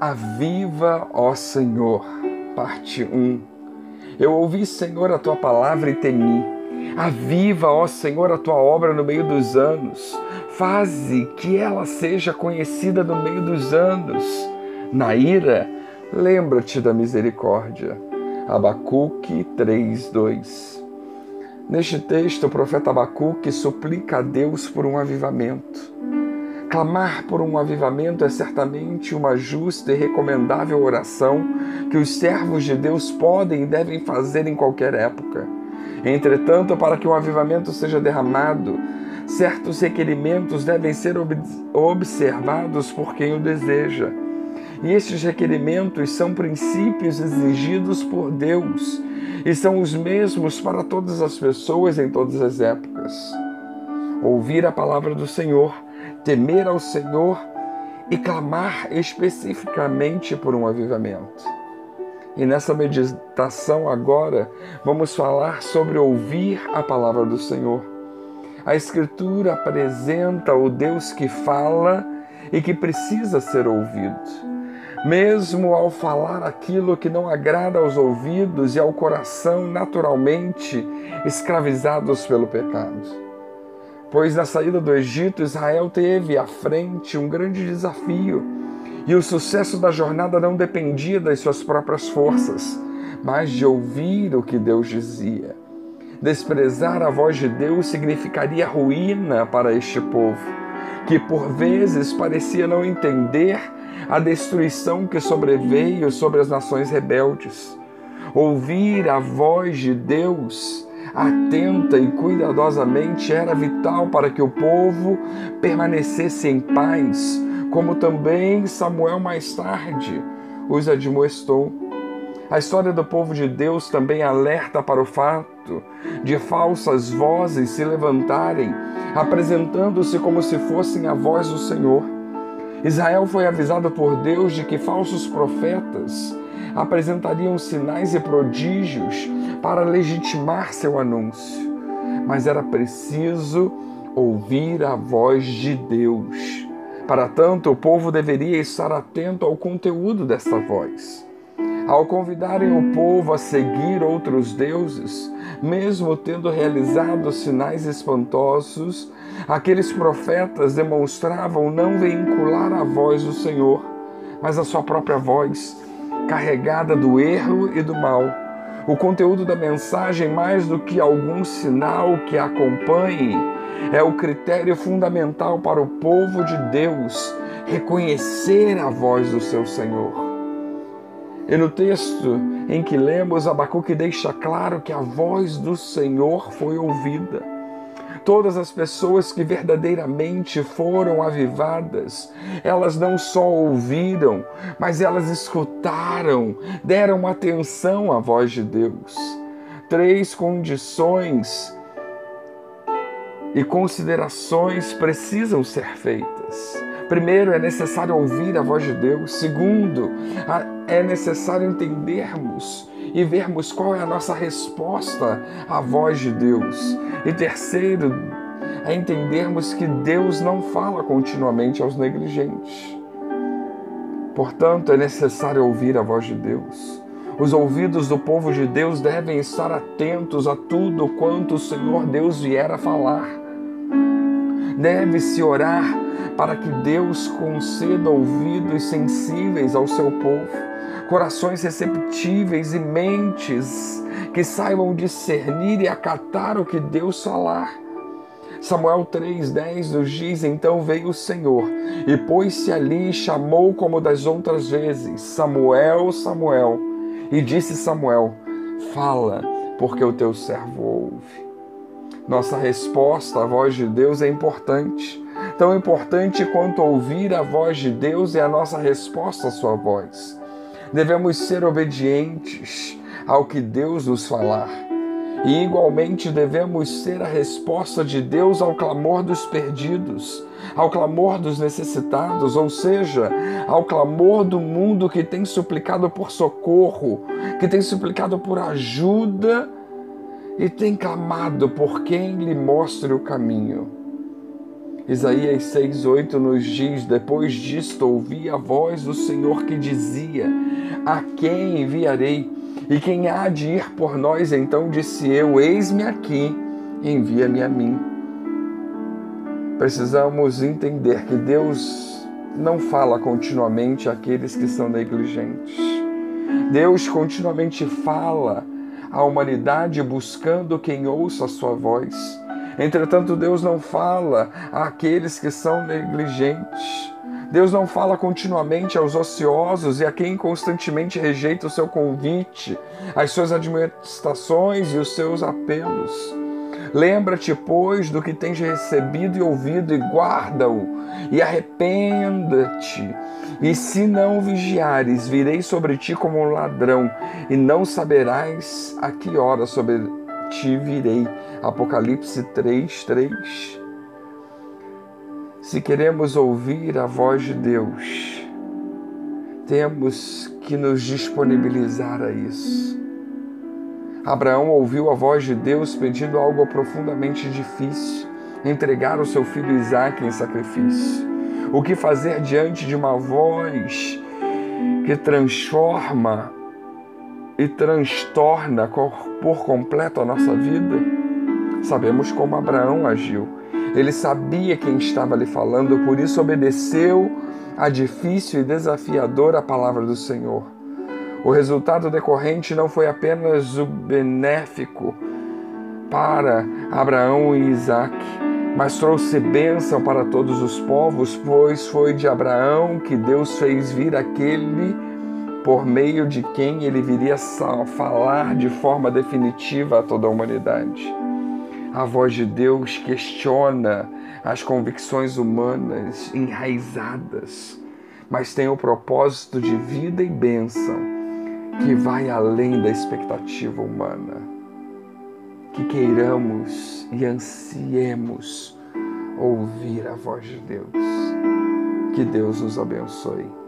Aviva, ó Senhor. Parte 1. Eu ouvi, Senhor, a tua palavra e temi. Aviva, ó Senhor, a tua obra no meio dos anos. Faze que ela seja conhecida no meio dos anos. Na ira, lembra-te da misericórdia. Abacuque 3:2. Neste texto, o profeta Abacuque suplica a Deus por um avivamento. Clamar por um avivamento é certamente uma justa e recomendável oração que os servos de Deus podem e devem fazer em qualquer época. Entretanto, para que um avivamento seja derramado, certos requerimentos devem ser ob observados por quem o deseja. E estes requerimentos são princípios exigidos por Deus e são os mesmos para todas as pessoas em todas as épocas. Ouvir a palavra do Senhor temer ao Senhor e clamar especificamente por um avivamento. E nessa meditação agora, vamos falar sobre ouvir a palavra do Senhor. A Escritura apresenta o Deus que fala e que precisa ser ouvido. Mesmo ao falar aquilo que não agrada aos ouvidos e ao coração naturalmente escravizados pelo pecado pois na saída do Egito Israel teve à frente um grande desafio e o sucesso da jornada não dependia das suas próprias forças, mas de ouvir o que Deus dizia. Desprezar a voz de Deus significaria ruína para este povo, que por vezes parecia não entender a destruição que sobreveio sobre as nações rebeldes. Ouvir a voz de Deus atenta e cuidadosamente era vital para que o povo permanecesse em paz, como também Samuel mais tarde os admoestou. A história do povo de Deus também alerta para o fato de falsas vozes se levantarem, apresentando-se como se fossem a voz do Senhor. Israel foi avisado por Deus de que falsos profetas apresentariam sinais e prodígios para legitimar seu anúncio, mas era preciso ouvir a voz de Deus. Para tanto, o povo deveria estar atento ao conteúdo desta voz. Ao convidarem o povo a seguir outros deuses, mesmo tendo realizado sinais espantosos, aqueles profetas demonstravam não vincular a voz do Senhor, mas a sua própria voz, carregada do erro e do mal o conteúdo da mensagem, mais do que algum sinal que a acompanhe, é o critério fundamental para o povo de Deus reconhecer a voz do seu Senhor. E no texto em que lemos, Abacuque deixa claro que a voz do Senhor foi ouvida todas as pessoas que verdadeiramente foram avivadas, elas não só ouviram, mas elas escutaram, deram atenção à voz de Deus. Três condições e considerações precisam ser feitas. Primeiro, é necessário ouvir a voz de Deus. Segundo, é necessário entendermos e vermos qual é a nossa resposta à voz de Deus. E terceiro, é entendermos que Deus não fala continuamente aos negligentes. Portanto, é necessário ouvir a voz de Deus. Os ouvidos do povo de Deus devem estar atentos a tudo quanto o Senhor Deus vier a falar. Deve-se orar para que Deus conceda ouvidos sensíveis ao seu povo corações receptíveis e mentes que saibam discernir e acatar o que Deus falar. Samuel 3,10 nos diz: Então veio o Senhor e pôs-se ali e chamou como das outras vezes: Samuel, Samuel. E disse Samuel: Fala, porque o teu servo ouve. Nossa resposta à voz de Deus é importante. Tão importante quanto ouvir a voz de Deus é a nossa resposta à sua voz. Devemos ser obedientes ao que Deus nos falar. E igualmente devemos ser a resposta de Deus ao clamor dos perdidos, ao clamor dos necessitados, ou seja, ao clamor do mundo que tem suplicado por socorro, que tem suplicado por ajuda e tem clamado por quem lhe mostre o caminho. Isaías 6,8 nos diz: Depois disto ouvi a voz do Senhor que dizia: A quem enviarei? E quem há de ir por nós? Então disse eu: Eis-me aqui, envia-me a mim. Precisamos entender que Deus não fala continuamente àqueles que são negligentes. Deus continuamente fala à humanidade buscando quem ouça a sua voz. Entretanto, Deus não fala àqueles que são negligentes. Deus não fala continuamente aos ociosos e a quem constantemente rejeita o seu convite, as suas administrações e os seus apelos. Lembra-te, pois, do que tens recebido e ouvido, e guarda-o, e arrependa-te. E se não vigiares, virei sobre ti como um ladrão, e não saberás a que hora sobre ti virei. Apocalipse 3, 3. Se queremos ouvir a voz de Deus, temos que nos disponibilizar a isso. Abraão ouviu a voz de Deus pedindo algo profundamente difícil: entregar o seu filho Isaque em sacrifício. O que fazer diante de uma voz que transforma e transtorna por completo a nossa vida? Sabemos como Abraão agiu. Ele sabia quem estava lhe falando, por isso obedeceu a difícil e desafiadora palavra do Senhor. O resultado decorrente não foi apenas o benéfico para Abraão e Isaac, mas trouxe bênção para todos os povos, pois foi de Abraão que Deus fez vir aquele por meio de quem ele viria falar de forma definitiva a toda a humanidade. A voz de Deus questiona as convicções humanas enraizadas, mas tem o propósito de vida e bênção que vai além da expectativa humana. Que queiramos e ansiemos ouvir a voz de Deus. Que Deus nos abençoe.